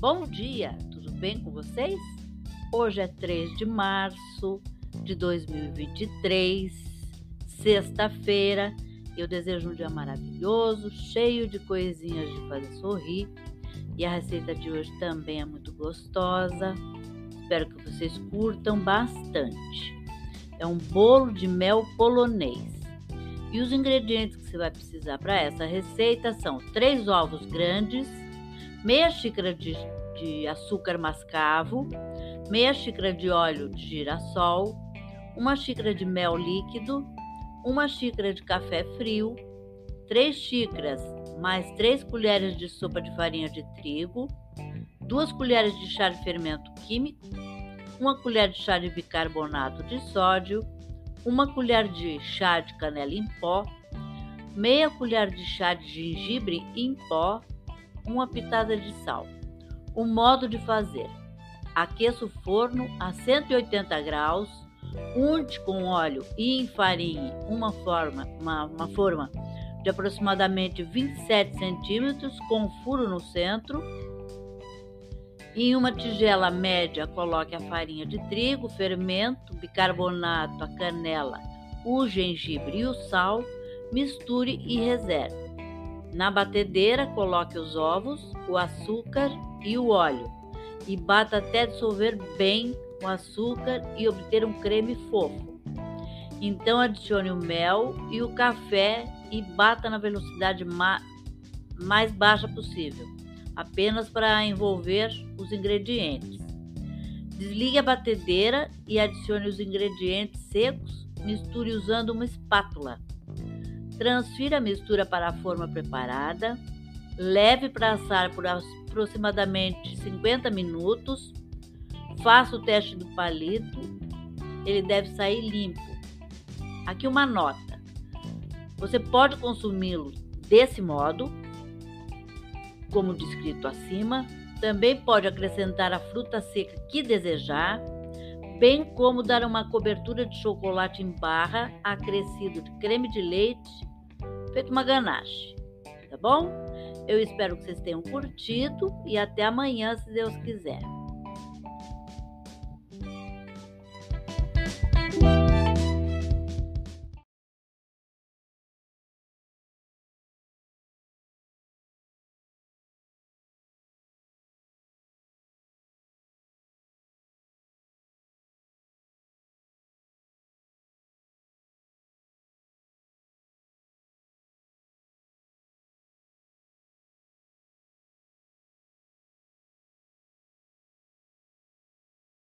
Bom dia, tudo bem com vocês? Hoje é 3 de março de 2023, sexta-feira. Eu desejo um dia maravilhoso, cheio de coisinhas de fazer sorrir. E a receita de hoje também é muito gostosa. Espero que vocês curtam bastante. É um bolo de mel polonês. E os ingredientes que você vai precisar para essa receita são três ovos grandes, meia xícara de, de açúcar mascavo, meia xícara de óleo de girassol, uma xícara de mel líquido, uma xícara de café frio, três xícaras mais três colheres de sopa de farinha de trigo, duas colheres de chá de fermento químico, uma colher de chá de bicarbonato de sódio, uma colher de chá de canela em pó, meia colher de chá de gengibre em pó, uma pitada de sal. O modo de fazer: aqueça o forno a 180 graus, unte com óleo e enfarinhe uma forma, uma, uma forma de aproximadamente 27 centímetros com furo no centro em uma tigela média, coloque a farinha de trigo, fermento, bicarbonato, a canela, o gengibre e o sal, misture e reserve. Na batedeira, coloque os ovos, o açúcar e o óleo e bata até dissolver bem o açúcar e obter um creme fofo. Então adicione o mel e o café e bata na velocidade mais baixa possível apenas para envolver os ingredientes. Desligue a batedeira e adicione os ingredientes secos, misture usando uma espátula. Transfira a mistura para a forma preparada, leve para assar por aproximadamente 50 minutos. Faça o teste do palito, ele deve sair limpo. Aqui uma nota: você pode consumi-lo desse modo como descrito acima. Também pode acrescentar a fruta seca que desejar, bem como dar uma cobertura de chocolate em barra acrescido de creme de leite, feito uma ganache. Tá bom? Eu espero que vocês tenham curtido e até amanhã, se Deus quiser.